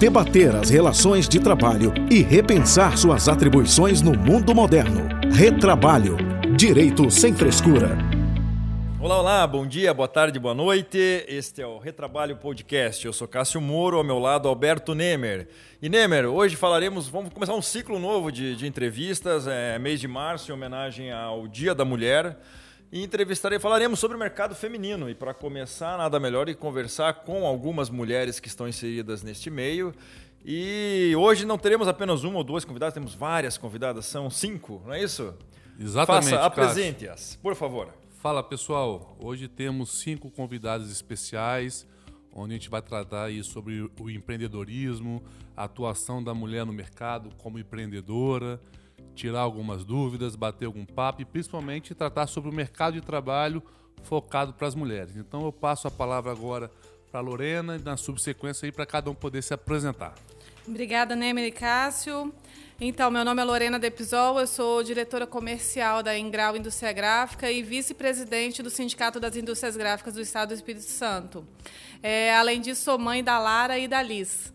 debater as relações de trabalho e repensar suas atribuições no mundo moderno. Retrabalho. Direito sem frescura. Olá, olá, bom dia, boa tarde, boa noite. Este é o Retrabalho Podcast. Eu sou Cássio Moro, ao meu lado Alberto Nemer. E Nemer, hoje falaremos, vamos começar um ciclo novo de, de entrevistas, é mês de março, em homenagem ao Dia da Mulher e entrevistarei, falaremos sobre o mercado feminino. E para começar, nada melhor que conversar com algumas mulheres que estão inseridas neste meio. E hoje não teremos apenas uma ou duas convidadas, temos várias convidadas, são cinco, não é isso? Exatamente. Faça, apresente-as, por favor. Fala pessoal, hoje temos cinco convidados especiais, onde a gente vai tratar aí sobre o empreendedorismo, a atuação da mulher no mercado como empreendedora tirar algumas dúvidas, bater algum papo e principalmente tratar sobre o mercado de trabalho focado para as mulheres. Então eu passo a palavra agora para a Lorena e na subsequência aí para cada um poder se apresentar. Obrigada, Nemery Cássio. Então, meu nome é Lorena Depisol, eu sou diretora comercial da Ingrau Indústria Gráfica e vice-presidente do Sindicato das Indústrias Gráficas do Estado do Espírito Santo. É, além disso, sou mãe da Lara e da Liz.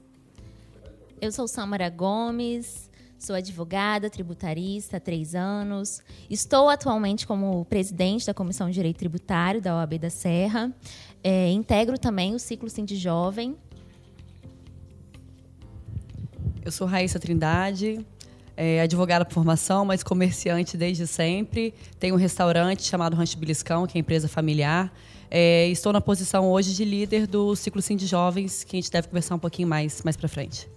Eu sou Samara Gomes, Sou advogada, tributarista há três anos. Estou atualmente como presidente da Comissão de Direito Tributário da OAB da Serra. É, integro também o ciclo de Jovem. Eu sou Raíssa Trindade, é, advogada por formação, mas comerciante desde sempre. Tenho um restaurante chamado Rancho Biliscão, que é empresa familiar. É, estou na posição hoje de líder do ciclo Sim de Jovens, que a gente deve conversar um pouquinho mais, mais para frente.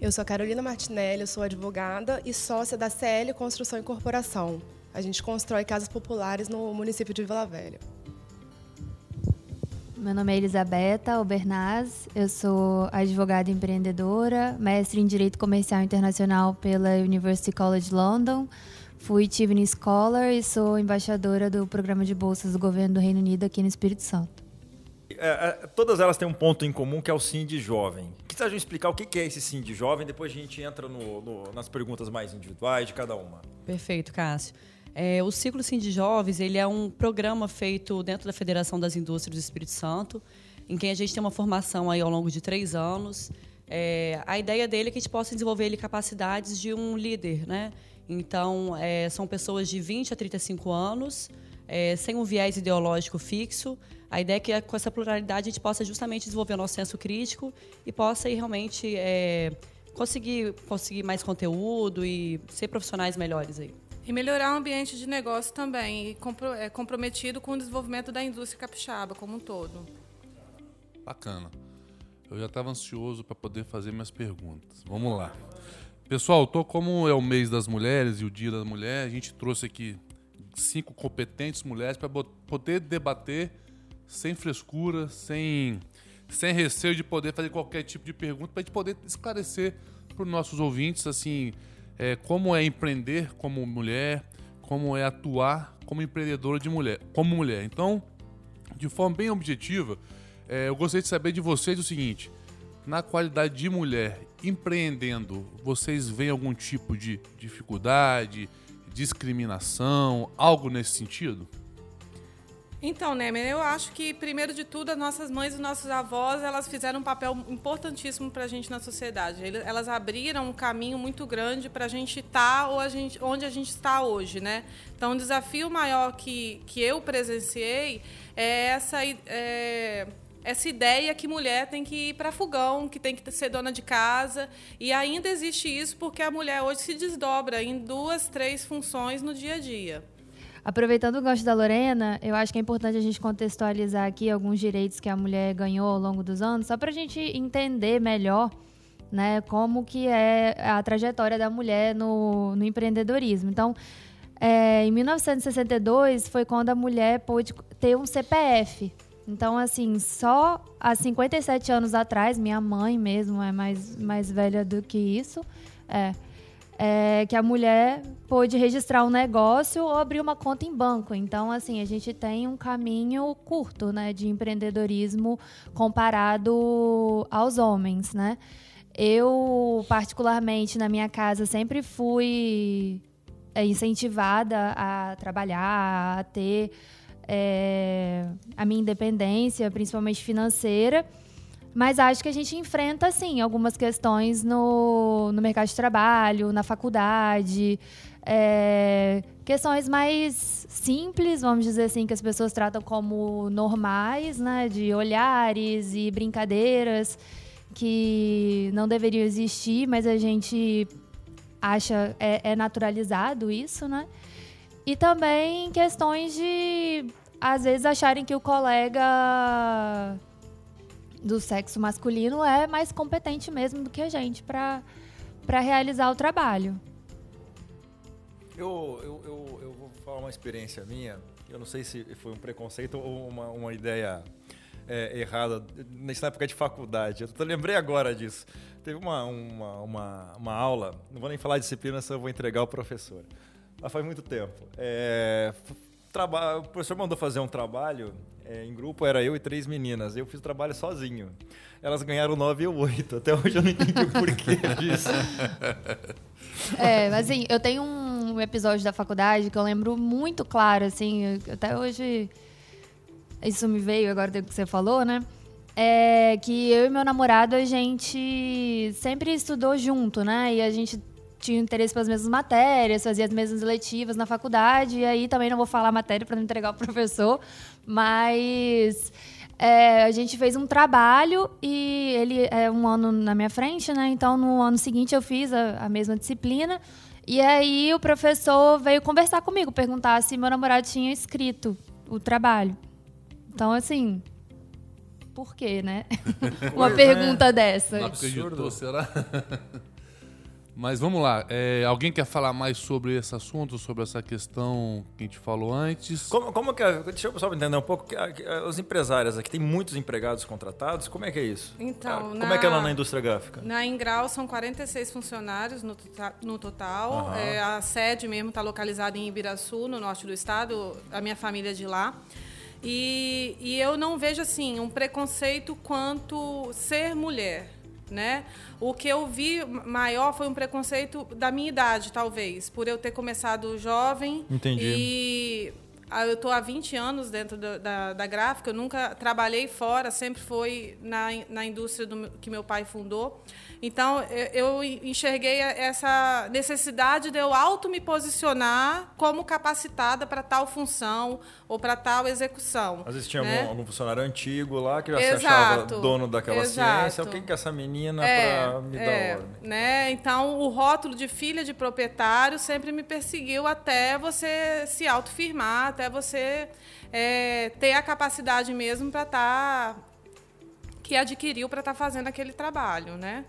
Eu sou Carolina Martinelli, sou advogada e sócia da CL Construção e Corporação. A gente constrói casas populares no município de Vila Velha. Meu nome é Elisabetta Albernaz, eu sou advogada empreendedora, mestre em Direito Comercial Internacional pela University College London, fui Tivney Scholar e sou embaixadora do programa de bolsas do governo do Reino Unido aqui no Espírito Santo. É, é, todas elas têm um ponto em comum que é o sim de jovem. Que explicar o que é esse sim de jovem? Depois a gente entra no, no, nas perguntas mais individuais de cada uma. Perfeito, Cássio. É, o Ciclo Sim de Jovens ele é um programa feito dentro da Federação das Indústrias do Espírito Santo, em que a gente tem uma formação aí ao longo de três anos. É, a ideia dele é que a gente possa desenvolver ele capacidades de um líder, né? Então, é, são pessoas de 20 a 35 anos, é, sem um viés ideológico fixo, a ideia é que com essa pluralidade a gente possa justamente desenvolver o nosso senso crítico e possa ir realmente é, conseguir, conseguir mais conteúdo e ser profissionais melhores aí. E melhorar o ambiente de negócio também, e compro, é, comprometido com o desenvolvimento da indústria capixaba como um todo. Bacana. Eu já estava ansioso para poder fazer minhas perguntas. Vamos lá. Pessoal, tô como é o mês das mulheres e o dia da mulher, a gente trouxe aqui cinco competentes mulheres para poder debater sem frescura, sem, sem receio de poder fazer qualquer tipo de pergunta, para a gente poder esclarecer para os nossos ouvintes assim é, como é empreender como mulher, como é atuar como empreendedora de mulher, como mulher. Então, de forma bem objetiva, é, eu gostaria de saber de vocês o seguinte: na qualidade de mulher empreendendo, vocês veem algum tipo de dificuldade, discriminação, algo nesse sentido? Então, Nemer, eu acho que, primeiro de tudo, as nossas mães e nossos avós, elas fizeram um papel importantíssimo para a gente na sociedade. Elas abriram um caminho muito grande para a gente estar onde a gente está hoje, né? Então, o desafio maior que, que eu presenciei é essa... É, essa ideia que mulher tem que ir para fogão, que tem que ser dona de casa. E ainda existe isso porque a mulher hoje se desdobra em duas, três funções no dia a dia. Aproveitando o gancho da Lorena, eu acho que é importante a gente contextualizar aqui alguns direitos que a mulher ganhou ao longo dos anos, só para a gente entender melhor né, como que é a trajetória da mulher no, no empreendedorismo. Então, é, em 1962 foi quando a mulher pôde ter um CPF. Então, assim, só há 57 anos atrás, minha mãe mesmo é mais, mais velha do que isso, é, é, que a mulher pôde registrar um negócio ou abrir uma conta em banco. Então, assim, a gente tem um caminho curto, né, de empreendedorismo comparado aos homens, né? Eu, particularmente, na minha casa, sempre fui é, incentivada a trabalhar, a ter é, a minha independência, principalmente financeira. Mas acho que a gente enfrenta, sim, algumas questões no, no mercado de trabalho, na faculdade. É, questões mais simples, vamos dizer assim, que as pessoas tratam como normais, né? De olhares e brincadeiras que não deveriam existir, mas a gente acha é, é naturalizado isso, né? E também questões de às vezes acharem que o colega do sexo masculino é mais competente mesmo do que a gente para realizar o trabalho. Eu, eu, eu, eu, vou falar uma experiência minha. Eu não sei se foi um preconceito ou uma, uma ideia é, errada nessa época de faculdade. Eu lembrei agora disso. Teve uma, uma, uma, uma aula, não vou nem falar disciplina, eu vou entregar ao professor. Mas faz muito tempo. É, o professor mandou fazer um trabalho é, em grupo, era eu e três meninas. Eu fiz o trabalho sozinho. Elas ganharam 9 e 8. Até hoje eu não entendi o porquê disso. É, mas assim, eu tenho um episódio da faculdade que eu lembro muito claro, assim, até hoje isso me veio agora do que você falou, né? É que eu e meu namorado, a gente sempre estudou junto, né? E a gente tinha interesse pelas mesmas matérias, fazia as mesmas letivas na faculdade, e aí também não vou falar a matéria para não entregar o professor, mas é, a gente fez um trabalho e ele é um ano na minha frente, né? Então no ano seguinte eu fiz a, a mesma disciplina. E aí o professor veio conversar comigo, perguntar se meu namorado tinha escrito o trabalho. Então, assim, por quê, né? Uma pergunta é. dessa. Não acreditou, será? Mas vamos lá. É, alguém quer falar mais sobre esse assunto, sobre essa questão que a gente falou antes? Como, como que é? Deixa eu só entender um pouco. Os empresários aqui têm muitos empregados contratados. Como é que é isso? Então, como na, é que é lá na indústria gráfica? Na Ingral são 46 funcionários no, tota-, no total. Uhum. É, a sede mesmo está localizada em Ibiraçu, no norte do estado. A minha família é de lá. E, e eu não vejo assim um preconceito quanto ser mulher né? O que eu vi maior foi um preconceito da minha idade, talvez, por eu ter começado jovem. Entendi. E eu estou há 20 anos dentro da, da, da, gráfica, eu nunca trabalhei fora, sempre foi na, na indústria do, que meu pai fundou. Então, eu enxerguei essa necessidade de eu auto me posicionar como capacitada para tal função ou para tal execução. Às vezes tinha né? algum, algum, funcionário antigo lá que já Exato. se achava dono daquela Exato. ciência. O que é essa menina é, para me é, dar ordem? Né? Então, o rótulo de filha de proprietário sempre me perseguiu até você se autofirmar, até você é, ter a capacidade mesmo para estar... Tá, que adquiriu para estar tá fazendo aquele trabalho, né?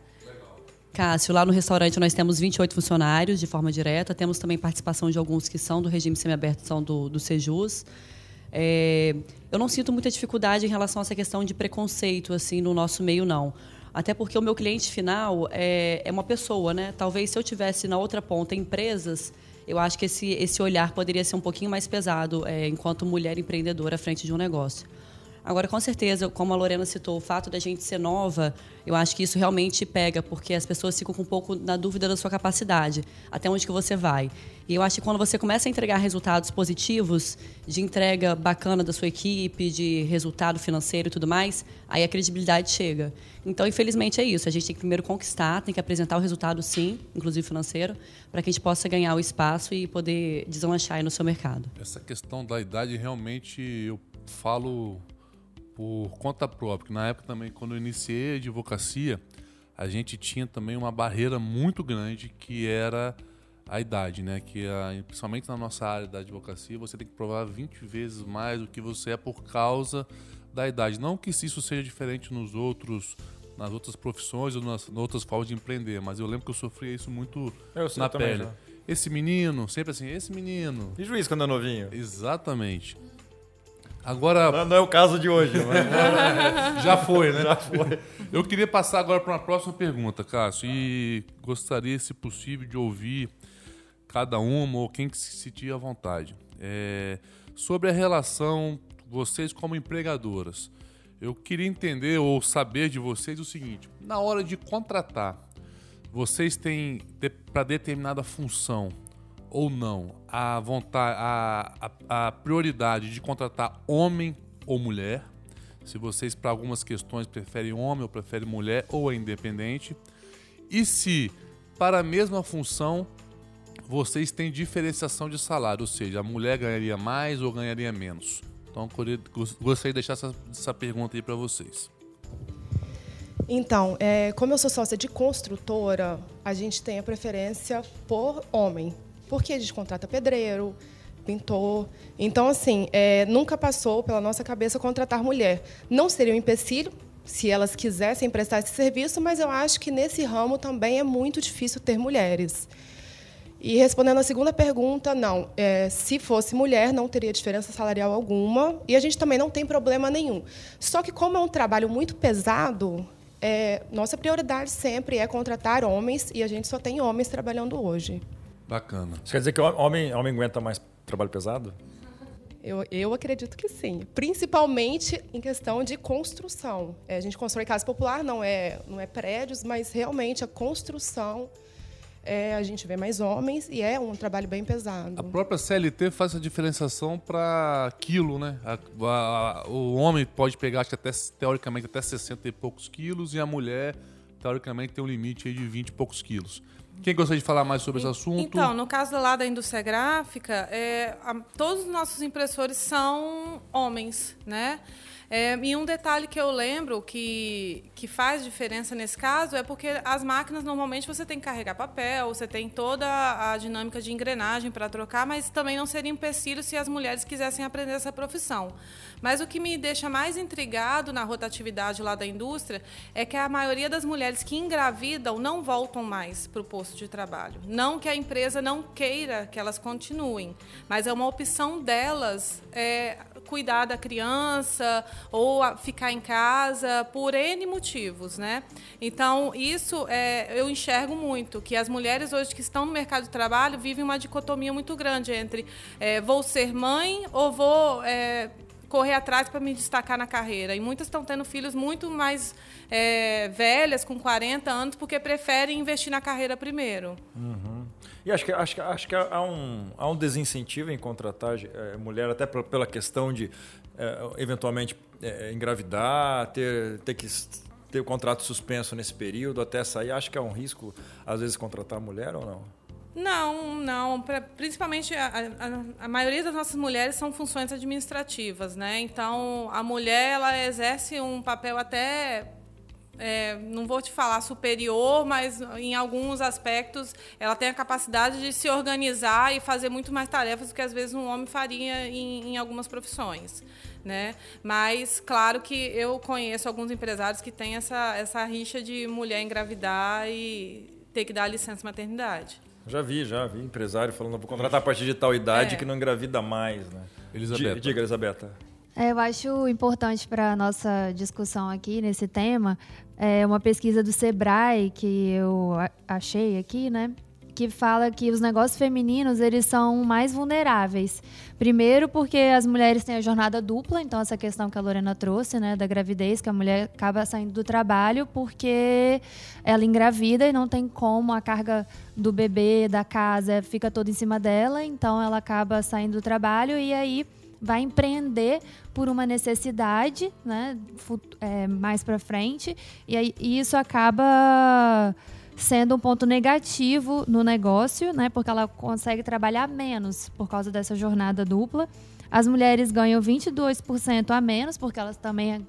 Cássio, lá no restaurante nós temos 28 funcionários de forma direta, temos também participação de alguns que são do regime semiaberto, são do, do Sejus. É, eu não sinto muita dificuldade em relação a essa questão de preconceito assim no nosso meio, não. Até porque o meu cliente final é, é uma pessoa, né? Talvez se eu tivesse na outra ponta empresas, eu acho que esse, esse olhar poderia ser um pouquinho mais pesado é, enquanto mulher empreendedora à frente de um negócio. Agora, com certeza, como a Lorena citou, o fato da gente ser nova, eu acho que isso realmente pega, porque as pessoas ficam com um pouco na dúvida da sua capacidade, até onde que você vai. E eu acho que quando você começa a entregar resultados positivos, de entrega bacana da sua equipe, de resultado financeiro e tudo mais, aí a credibilidade chega. Então, infelizmente, é isso. A gente tem que primeiro conquistar, tem que apresentar o resultado, sim, inclusive financeiro, para que a gente possa ganhar o espaço e poder deslanchar no seu mercado. Essa questão da idade, realmente, eu falo por conta própria. Na época também, quando eu iniciei a advocacia, a gente tinha também uma barreira muito grande que era a idade, né? Que a, principalmente na nossa área da advocacia, você tem que provar 20 vezes mais do que você é por causa da idade. Não que isso seja diferente nos outros nas outras profissões ou nas, nas outras formas de empreender, mas eu lembro que eu sofria isso muito na pele. Já. Esse menino, sempre assim, esse menino. E juiz quando é novinho? Exatamente. Agora. Não, não, é o caso de hoje, mas... Já foi, né? Já foi. Eu queria passar agora para uma próxima pergunta, Cássio, e gostaria, se possível, de ouvir cada uma ou quem que se sentir à vontade. É... Sobre a relação, vocês como empregadoras. Eu queria entender ou saber de vocês o seguinte: na hora de contratar, vocês têm para determinada função ou não a vontade, a, a, a prioridade de contratar homem ou mulher, Se vocês, para algumas questões, preferem homem ou preferem mulher ou é independente. E se, para a mesma função, vocês têm diferenciação de salário, ou seja, a mulher ganharia mais ou ganharia menos. Então, gostaria de deixar essa, essa pergunta aí para vocês. Então, é, como eu sou sócia de construtora, a gente tem a preferência por homem, porque a gente contrata pedreiro, pintor. Então, assim, é, nunca passou pela nossa cabeça contratar mulher. Não seria um empecilho se elas quisessem prestar esse serviço, mas eu acho que nesse ramo também é muito difícil ter mulheres. E respondendo a segunda pergunta, não. É, se fosse mulher, não teria diferença salarial alguma. E a gente também não tem problema nenhum. Só que, como é um trabalho muito pesado, é, nossa prioridade sempre é contratar homens e a gente só tem homens trabalhando hoje. Bacana. Isso quer dizer que o homem, homem aguenta mais trabalho pesado? Eu, eu acredito que sim. Principalmente em questão de construção. É, a gente constrói casa popular, não é, não é prédios, mas realmente a construção é, a gente vê mais homens e é um trabalho bem pesado. A própria CLT faz a diferenciação para quilo, né? A, a, o homem pode pegar, acho que até, teoricamente, até 60 e poucos quilos e a mulher, teoricamente, tem um limite de 20 e poucos quilos. Quem gostaria de falar mais sobre esse assunto? Então, no caso lá da indústria gráfica, é, a, todos os nossos impressores são homens, né? É, e um detalhe que eu lembro que, que faz diferença nesse caso é porque as máquinas normalmente você tem que carregar papel, você tem toda a dinâmica de engrenagem para trocar, mas também não seria empecilho se as mulheres quisessem aprender essa profissão. Mas o que me deixa mais intrigado na rotatividade lá da indústria é que a maioria das mulheres que engravidam não voltam mais para o posto de trabalho. Não que a empresa não queira que elas continuem, mas é uma opção delas é, cuidar da criança ou ficar em casa por N motivos, né? Então, isso é, eu enxergo muito, que as mulheres hoje que estão no mercado de trabalho vivem uma dicotomia muito grande entre é, vou ser mãe ou vou é, correr atrás para me destacar na carreira. E muitas estão tendo filhos muito mais é, velhas, com 40 anos, porque preferem investir na carreira primeiro. Uhum. E acho que, acho, que, acho que há, um, há um desincentivo em contratar é, mulher, até pela questão de, é, eventualmente, é, engravidar, ter, ter que ter o contrato suspenso nesse período até sair. Acho que é um risco, às vezes, contratar mulher ou não? Não, não. Pra, principalmente a, a, a, maioria das nossas mulheres são funções administrativas, né? Então a mulher ela exerce um papel até é, não vou te falar superior, mas em alguns aspectos ela tem a capacidade de se organizar e fazer muito mais tarefas do que às vezes um homem faria em, em algumas profissões. Né? Mas, claro que eu conheço alguns empresários que têm essa, essa rixa de mulher engravidar e ter que dar licença maternidade. Já vi, já vi empresário falando vou contratar a partir de tal idade é. que não engravida mais, né? Elisabetta. Diga, Elisabetta. É, eu acho importante para a nossa discussão aqui nesse tema é uma pesquisa do Sebrae que eu achei aqui, né? que fala que os negócios femininos eles são mais vulneráveis. Primeiro porque as mulheres têm a jornada dupla, então essa questão que a Lorena trouxe, né, da gravidez, que a mulher acaba saindo do trabalho porque ela engravida e não tem como a carga do bebê, da casa, fica toda em cima dela, então ela acaba saindo do trabalho e aí vai empreender por uma necessidade, né, é, mais para frente, e aí e isso acaba sendo um ponto negativo no negócio, né? Porque ela consegue trabalhar menos por causa dessa jornada dupla. As mulheres ganham 22% a menos, porque elas também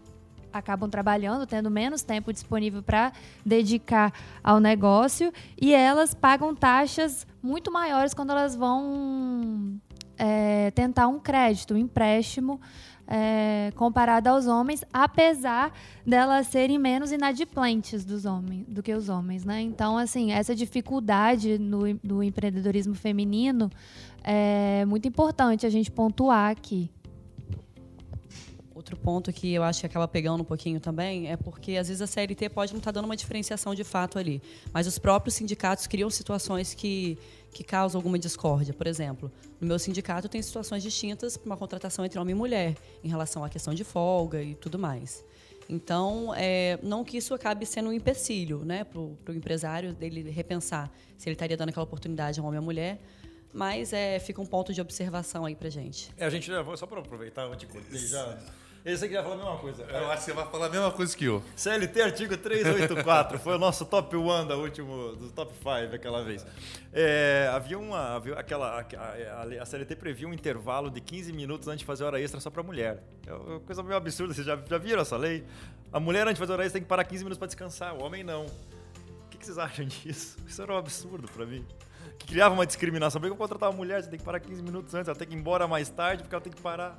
acabam trabalhando, tendo menos tempo disponível para dedicar ao negócio, e elas pagam taxas muito maiores quando elas vão é, tentar um crédito, um empréstimo é, aos homens, apesar delas serem menos inadimplentes dos homens, do que os homens, né? Então, assim, essa dificuldade no, do empreendedorismo feminino é muito importante a gente pontuar aqui. Outro ponto que eu acho que acaba pegando um pouquinho também é porque às vezes a CLT pode não estar tá dando uma diferenciação de fato ali, mas os próprios sindicatos criam situações que que causam alguma discórdia. Por exemplo, no meu sindicato tem situações distintas para uma contratação entre homem e mulher, em relação à questão de folga e tudo mais. Então, é, não que isso acabe sendo um empecilho né, para o empresário dele repensar se ele estaria dando aquela oportunidade a homem ou mulher, mas é, fica um ponto de observação aí para gente. É, a gente já, só para aproveitar, antes de já Esse aqui já falou a mesma coisa. Eu acho que você vai falar a mesma coisa que eu. CLT artigo 384, foi o nosso top 1 da último, do top 5 aquela vez. É, havia uma, havia aquela, a, a, a, CLT previa um intervalo de 15 minutos antes de fazer hora extra só para mulher. É uma coisa meio absurda, vocês já, já viram essa lei? A mulher antes de fazer hora extra tem que parar 15 minutos para descansar, o homem não. O que, que vocês acham disso? Isso era um absurdo para mim. Que criava uma discriminação. Por que eu contratar uma mulher? Você tem que parar 15 minutos antes, ela tem que ir embora mais tarde porque ela tem que parar.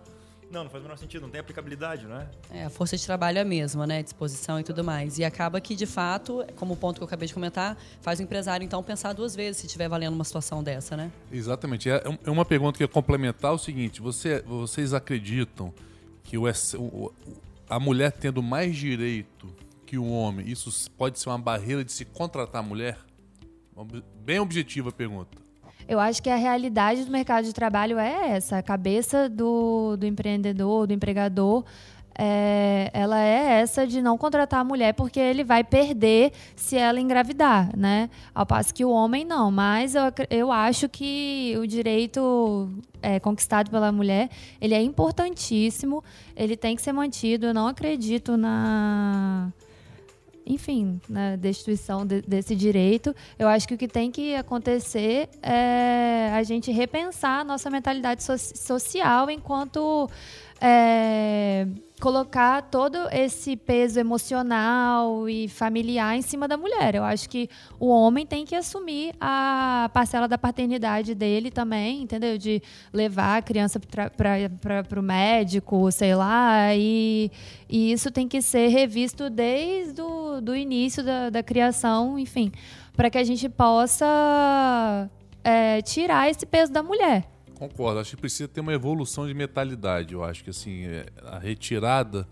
Não, não faz o menor sentido, não tem aplicabilidade, não é? É, a força de trabalho é a mesma, né? Disposição e tudo mais. E acaba que, de fato, como o ponto que eu acabei de comentar, faz o empresário, então, pensar duas vezes se estiver valendo uma situação dessa, né? Exatamente. É, é uma pergunta que é complementar o seguinte: você, vocês acreditam que o, o, a mulher tendo mais direito que o homem, isso pode ser uma barreira de se contratar a mulher? Bem objetiva a pergunta. Eu acho que a realidade do mercado de trabalho é essa. A cabeça do, do empreendedor, do empregador, é, ela é essa de não contratar a mulher porque ele vai perder se ela engravidar, né? Ao passo que o homem não. Mas eu, eu acho que o direito é, conquistado pela mulher, ele é importantíssimo, ele tem que ser mantido. Eu não acredito na enfim, na destituição de, desse direito. Eu acho que o que tem que acontecer é a gente repensar a nossa mentalidade so social enquanto é, colocar todo esse peso emocional e familiar em cima da mulher. Eu acho que o homem tem que assumir a parcela da paternidade dele também, entendeu? De levar a criança para o médico, sei lá, e, e isso tem que ser revisto desde o do início da, da criação, enfim, para que a gente possa é, tirar esse peso da mulher. Concordo, acho que precisa ter uma evolução de mentalidade. Eu acho que assim, é, a retirada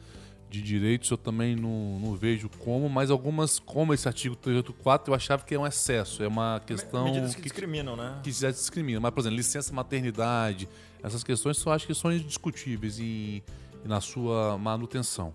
de direitos eu também não, não vejo como, mas algumas, como esse artigo 384, eu achava que é um excesso, é uma questão. Medidas que, que discriminam, né? Que já discriminam. Mas, por exemplo, licença maternidade, essas questões eu acho que são indiscutíveis em, na sua manutenção.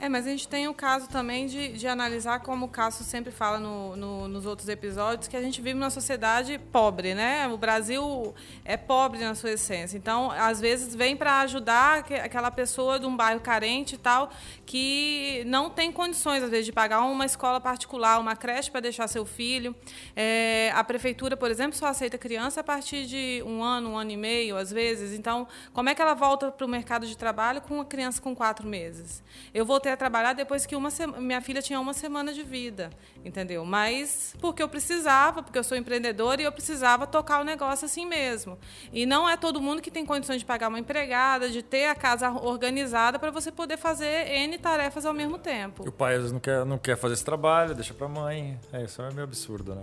É, mas a gente tem o caso também de, de analisar, como o Cássio sempre fala no, no, nos outros episódios, que a gente vive numa sociedade pobre, né? O Brasil é pobre na sua essência. Então, às vezes, vem para ajudar aquela pessoa de um bairro carente e tal, que não tem condições, às vezes, de pagar uma escola particular, uma creche para deixar seu filho. É, a prefeitura, por exemplo, só aceita criança a partir de um ano, um ano e meio, às vezes. Então, como é que ela volta para o mercado de trabalho com uma criança com quatro meses? Eu vou ter a trabalhar depois que uma minha filha tinha uma semana de vida, entendeu? Mas porque eu precisava, porque eu sou empreendedora e eu precisava tocar o negócio assim mesmo. E não é todo mundo que tem condições de pagar uma empregada, de ter a casa organizada para você poder fazer N tarefas ao mesmo tempo. E o pai às vezes não quer, não quer fazer esse trabalho, deixa para a mãe. É, isso é meio absurdo, né?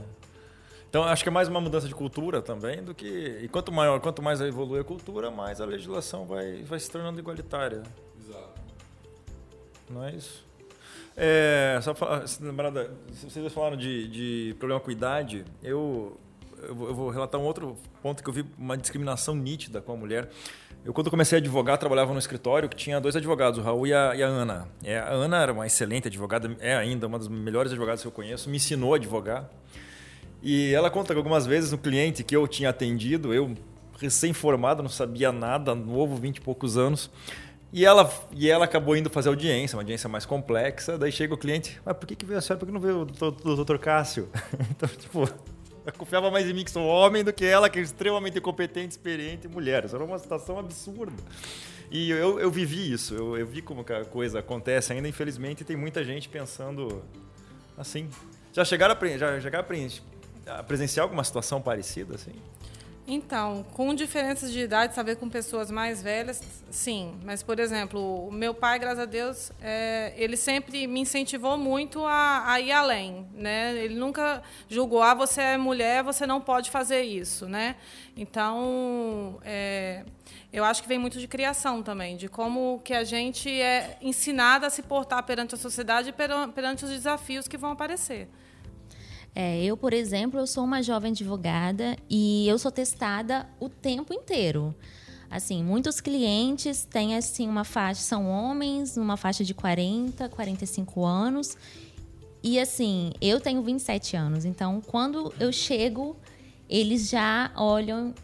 Então, acho que é mais uma mudança de cultura também do que. E quanto maior, quanto mais evolui a cultura, mais a legislação vai, vai se tornando igualitária. Não é isso? É, só lembrar da, vocês falaram de, de problema com idade, eu, eu vou, relatar um outro ponto que eu vi uma discriminação nítida com a mulher. Eu, quando comecei a advogar, trabalhava no escritório que tinha dois advogados, o Raul e a, e a Ana. É, a Ana era uma excelente advogada, é ainda uma das melhores advogadas que eu conheço, me ensinou a advogar. E ela conta que algumas vezes o cliente que eu tinha atendido, eu recém-formado, não sabia nada, novo, vinte e poucos anos, e ela, e ela acabou indo fazer audiência, uma audiência mais complexa. Daí chega o cliente, mas por que, que veio a senhora? Por que não veio o doutor Cássio? então, tipo, eu confiava mais em mim que sou homem do que ela, que é extremamente competente, experiente mulher. Isso era uma situação absurda. E eu, eu vivi isso, eu, eu vi como a coisa acontece ainda, infelizmente, tem muita gente pensando assim. Já chegaram a, já chegaram a presenciar alguma situação parecida, assim? Então, com diferenças de idade, saber com pessoas mais velhas, sim. Mas, por exemplo, o meu pai, graças a Deus, é, ele sempre me incentivou muito a, a, ir além, né? Ele nunca julgou, ah, você é mulher, você não pode fazer isso, né? Então, é, eu acho que vem muito de criação também, de como que a gente é ensinada a se portar perante a sociedade e perante os desafios que vão aparecer. É, eu, por exemplo, eu sou uma jovem advogada e eu sou testada o tempo inteiro. Assim, muitos clientes têm assim uma faixa, são homens, numa faixa de 40, 45 anos. E assim, eu tenho 27 anos, então quando eu chego, eles já olham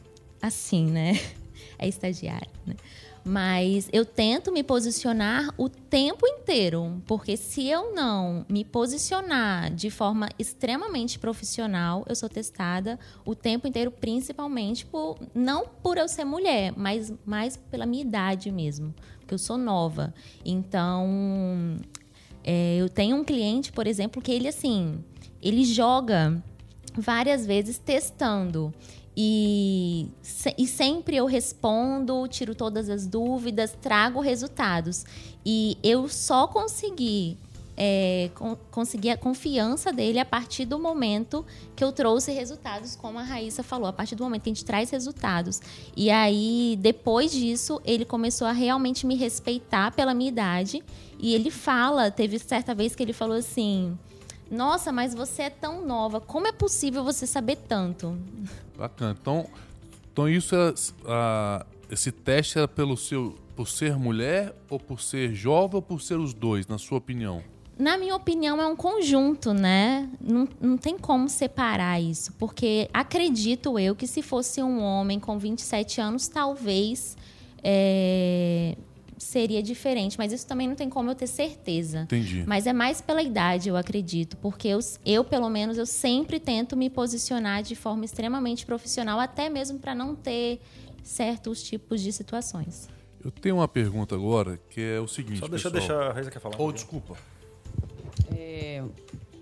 assim, né? É estagiário, né? Mas eu tento me posicionar o tempo inteiro, porque se eu não me posicionar de forma extremamente profissional, eu sou testada o tempo inteiro, principalmente por não por eu ser mulher, mas mais pela minha idade mesmo, porque eu sou nova. Então, é, eu tenho um cliente, por exemplo, que ele assim, ele joga várias vezes testando. E, e sempre eu respondo, tiro todas as dúvidas, trago resultados. E eu só consegui é, con conseguir a confiança dele a partir do momento que eu trouxe resultados, como a Raíssa falou, a partir do momento que a gente traz resultados. E aí, depois disso, ele começou a realmente me respeitar pela minha idade. E ele fala, teve certa vez que ele falou assim: Nossa, mas você é tão nova, como é possível você saber tanto? Bacana. Então, então isso é, esse teste era pelo seu, por ser mulher ou por ser jovem ou por ser os dois, na sua opinião? Na minha opinião, é um conjunto, né? Não, não tem como separar isso, porque acredito eu que se fosse um homem com 27 anos, talvez é, seria diferente, mas isso também não tem como eu ter certeza. Entendi. Mas é mais pela idade, eu acredito, porque eu, eu pelo menos, eu sempre tento me posicionar de forma extremamente profissional, até mesmo para não ter certos tipos de situações. Eu tenho uma pergunta agora, que é o seguinte, Só deixa, pessoal. deixa a Reisa quer falar. Oh, desculpa. É,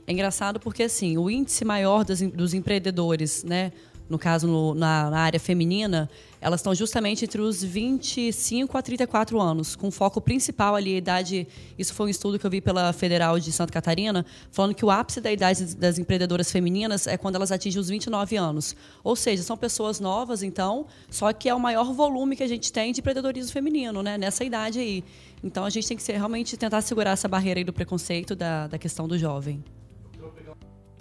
é engraçado porque assim o índice maior dos, dos empreendedores, né, no caso no, na, na, área feminina, elas estão justamente entre os 25 a 34 anos, com foco principal ali a idade. Isso foi um estudo que eu vi pela Federal de Santa Catarina, falando que o ápice da idade das empreendedoras femininas é quando elas atingem os 29 anos. Ou seja, são pessoas novas, então, só que é o maior volume que a gente tem de empreendedorismo feminino, né, nessa idade aí. Então a gente tem que ser, realmente tentar segurar essa barreira aí do preconceito da, da questão do jovem.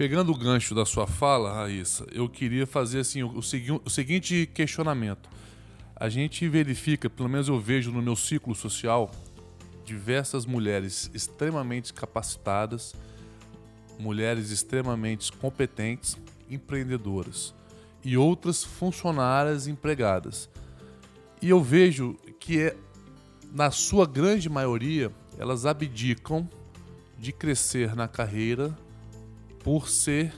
Pegando o gancho da sua fala, Raíssa, eu queria fazer assim o, o, o seguinte questionamento. A gente verifica, pelo menos eu vejo no meu ciclo social, diversas mulheres extremamente capacitadas, mulheres extremamente competentes, empreendedoras e outras funcionárias empregadas. E eu vejo que é, na sua grande maioria elas abdicam de crescer na carreira por ser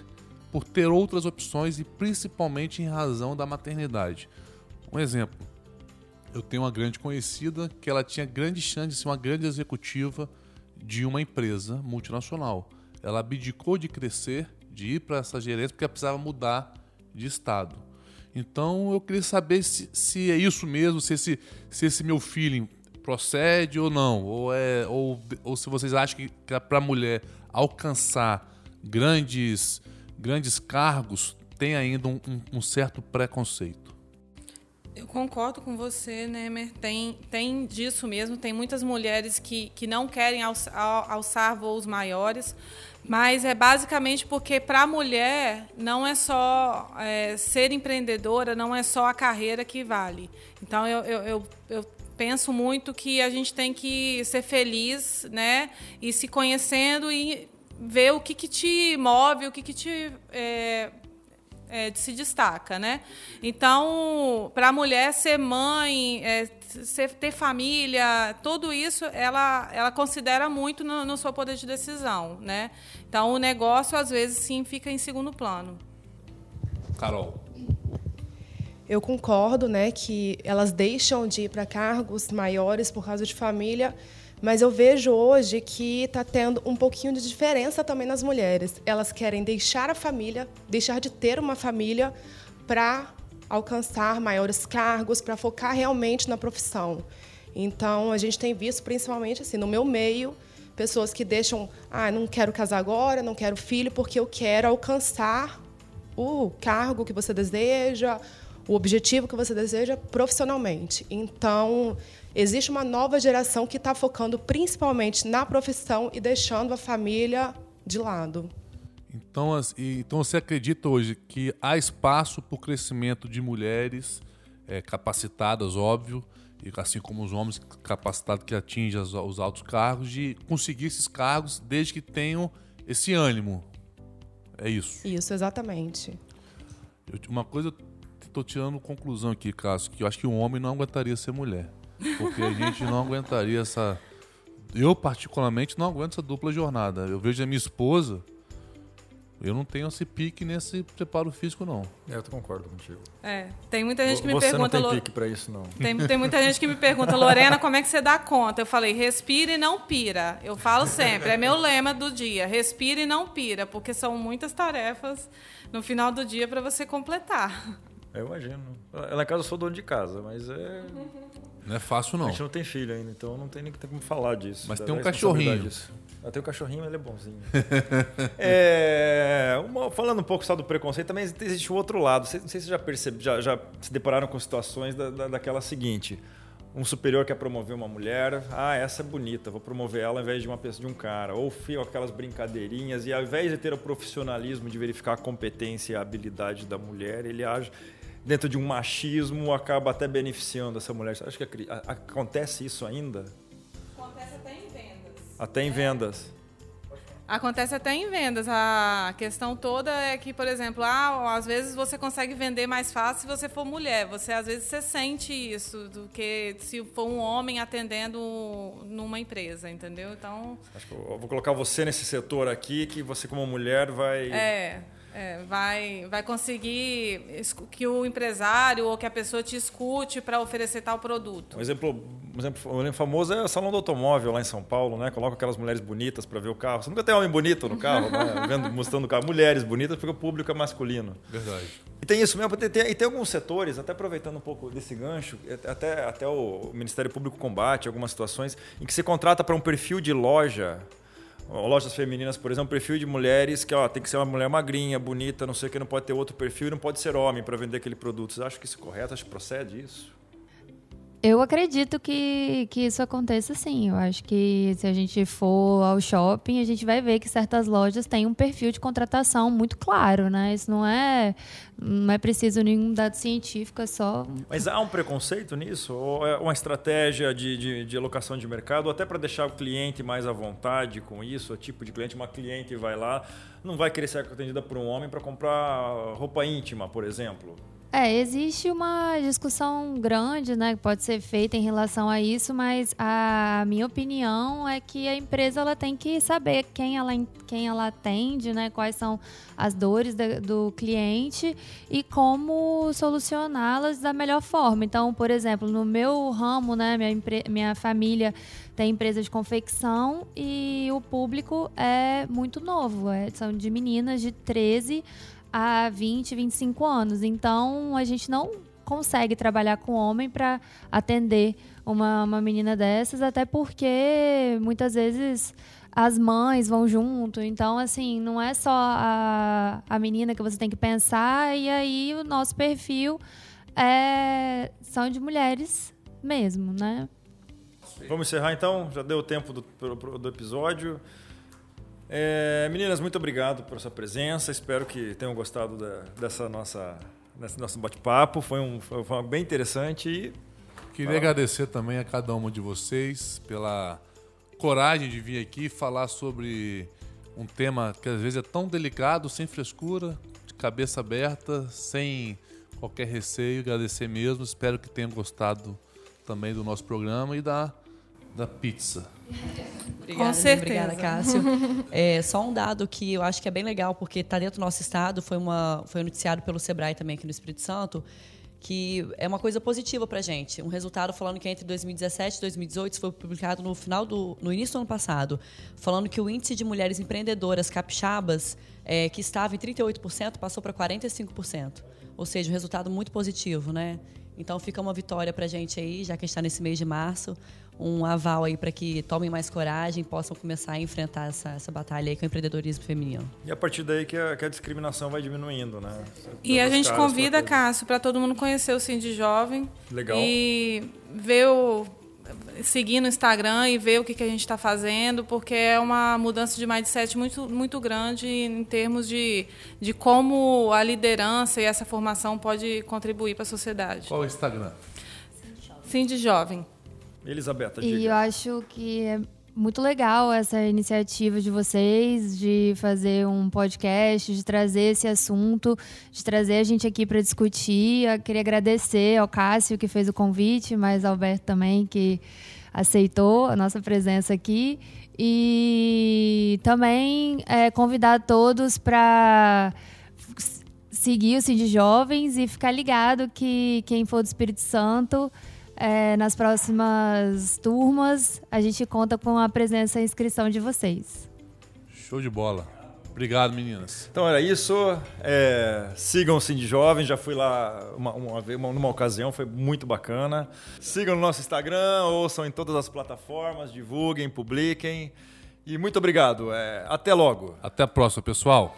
por ter outras opções e principalmente em razão da maternidade. Um exemplo, eu tenho uma grande conhecida que ela tinha grande chance de ser uma grande executiva de uma empresa multinacional. Ela abdicou de crescer, de ir para essa gerência porque ela precisava mudar de estado. Então eu queria saber se, se é isso mesmo, se esse, se esse meu feeling procede ou não, ou, é, ou, ou se vocês acham que, que para a mulher alcançar grandes, grandes cargos tem ainda um, um, um certo preconceito. Eu concordo com você, Nemer. Tem, tem disso mesmo. Tem muitas mulheres que, que não querem alçar, alçar voos maiores, mas é basicamente porque para a mulher não é só é, ser empreendedora, não é só a carreira que vale. Então eu, eu, eu, eu penso muito que a gente tem que ser feliz, né? E se conhecendo e ver o que, que te move, o que, que te é, é, se destaca, né? Então, para a mulher ser mãe, é, ser, ter família, tudo isso ela, ela considera muito no, no seu poder de decisão, né? Então, o negócio às vezes sim fica em segundo plano. Carol. Eu concordo, né, que elas deixam de ir para cargos maiores por causa de família, mas eu vejo hoje que está tendo um pouquinho de diferença também nas mulheres. Elas querem deixar a família, deixar de ter uma família para alcançar maiores cargos, para focar realmente na profissão. Então, a gente tem visto, principalmente assim, no meu meio, pessoas que deixam, ah, não quero casar agora, não quero filho, porque eu quero alcançar o cargo que você deseja, o objetivo que você deseja profissionalmente. Então, existe uma nova geração que está focando principalmente na profissão e deixando a família de lado. Então, então você acredita hoje que há espaço para o crescimento de mulheres é, capacitadas, óbvio, e assim como os homens capacitados que atingem os altos cargos, de conseguir esses cargos desde que tenham esse ânimo. É isso. Isso, exatamente. Eu, uma coisa, estou tirando conclusão aqui, Cássio, que eu acho que um homem não aguentaria ser mulher. Porque a gente não aguentaria essa. Eu, particularmente, não aguento essa dupla jornada. Eu vejo a minha esposa. Eu não tenho esse pique nesse preparo físico, não. É, eu concordo contigo. É, tem muita gente que me Você pergunta. não tem pique pra isso, não. Tem, tem muita gente que me pergunta, Lorena, como é que você dá conta? Eu falei, respira e não pira. Eu falo sempre, é meu lema do dia, respira e não pira, porque são muitas tarefas no final do dia para você completar. Eu imagino. Em casa eu sou dono de casa, mas é... Não é fácil, a não. gente não tem filho ainda, então não tem nem como falar disso. Mas tem um cachorrinho. disso. Ah, tem um cachorrinho, ele é bonzinho. É, uma- falando um pouco só do preconceito, também existe o outro lado. Não sei se vocês já perceberam, já, já se depararam com situações da, da- daquela seguinte. Um superior quer promover uma mulher, ah, essa é bonita, vou promover ela ao invés de uma pessoa de um cara. Ou fio aquelas brincadeirinhas, e ao invés de ter o profissionalismo de verificar a competência e a habilidade da mulher, ele age dentro de um machismo, acaba até beneficiando essa mulher. Você acha que a- acontece isso ainda? Acontece até em vendas. Até em vendas. Acontece até em vendas. A questão toda é que, por exemplo, ah, às vezes você consegue vender mais fácil se você for mulher. Você às vezes você sente isso do que se for um homem atendendo numa empresa, entendeu? Então, Acho que eu vou colocar você nesse setor aqui, que você como mulher vai... é, é, vai vai conseguir que o empresário ou que a pessoa te escute para oferecer tal produto. Um exemplo, um exemplo um famoso é o Salão do Automóvel lá em São Paulo, né? Coloca aquelas mulheres bonitas para ver o carro. Você nunca tem homem bonito no carro, né? Vendo, mostrando o carro. Mulheres bonitas porque o público é masculino. Verdade. E tem isso mesmo, tem, tem- e tem alguns setores, até aproveitando um pouco desse gancho, até, até o Ministério Público combate algumas situações em que se contrata para um perfil de loja, lojas femininas, por exemplo, perfil de mulheres que ó, tem que ser uma mulher magrinha, bonita, não sei o que, não pode ter outro perfil não pode ser homem para vender aquele produto. Vocês acham que isso é correto? Acho que procede isso? Eu acredito que, que isso aconteça sim. Eu acho que se a gente for ao shopping, a gente vai ver que certas lojas têm um perfil de contratação muito claro, né? Isso não é, não é preciso nenhum dado científico, é só. Mas há um preconceito nisso? Ou é uma estratégia de, de, de alocação de mercado, até para deixar o cliente mais à vontade com isso? O tipo de cliente, uma cliente vai lá, não vai querer ser atendida por um homem para comprar roupa íntima, por exemplo. É, existe uma discussão grande, né, que pode ser feita em relação a isso, mas a minha opinião é que a empresa ela tem que saber quem ela, quem ela atende, né, quais são as dores do cliente e como solucioná-las da melhor forma. Então, por exemplo, no meu ramo, né, minha, minha família tem empresa de confecção e o público é muito novo, é- são de meninas de 13 a 20, 25 anos. Então, a gente não consegue trabalhar com homem para atender uma, uma menina dessas, até porque muitas vezes as mães vão junto. Então, assim, não é só a, a menina que você tem que pensar, e aí o nosso perfil é, são de mulheres mesmo, né? Vamos encerrar então? Já deu o tempo do, do episódio. É, meninas, muito obrigado por sua presença. Espero que tenham gostado da- dessa nossa desse nosso bate-papo. Foi um foi, foi bem interessante e Queria agradecer também a cada uma de vocês pela coragem de vir aqui falar sobre um tema que às vezes é tão delicado, sem frescura, de cabeça aberta, sem qualquer receio. Agradecer mesmo. Espero que tenham gostado também do nosso programa e da, da pizza. Obrigada, Com certeza. Obrigada, Cássio. É, só um dado que eu acho que é bem legal, porque está dentro do nosso estado, foi, uma, foi noticiado pelo Sebrae também aqui no Espírito Santo, que é uma coisa positiva para a gente. Um resultado falando que entre 2017 e 2018, isso foi publicado no final do no início do ano passado, falando que o índice de mulheres empreendedoras capixabas, é, que estava em 38%, passou para 45%. Ou seja, um resultado muito positivo, né? Então fica uma vitória para a gente aí, já que está nesse mês de março, um aval aí para que tomem mais coragem, possam começar a enfrentar essa, essa batalha aí com o empreendedorismo feminino. E a partir daí que a, que a discriminação vai diminuindo, né? E a gente convida, pra- Cássio, para todo mundo conhecer o Cindy Jovem. Legal. E ver o. seguir no Instagram e ver o que, que a gente está fazendo, porque é uma mudança de mindset muito, muito grande em termos de, de como a liderança e essa formação pode contribuir para a sociedade. Qual é o Instagram? Cindy Jovem. Elizabeth, E eu diga. acho que é muito legal essa iniciativa de vocês de fazer um podcast, de trazer esse assunto, de trazer a gente aqui para discutir. Eu queria agradecer ao Cássio que fez o convite, mas ao Alberto também que aceitou a nossa presença aqui. E também é, convidar todos para seguir o Cid Jovens e ficar ligado que quem for do Espírito Santo é, nas próximas turmas, a gente conta com a presença e inscrição de vocês. Show de bola. Obrigado, meninas. Então era isso. É, sigam o Cindy Jovem, já fui lá uma, uma, uma, numa ocasião, foi muito bacana. Sigam no nosso Instagram, ouçam em todas as plataformas, divulguem, publiquem. E muito obrigado. É, até logo. Até a próxima, pessoal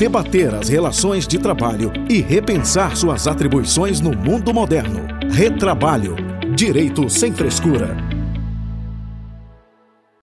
debater as relações de trabalho e repensar suas atribuições no mundo moderno. Retrabalho. Direito sem frescura.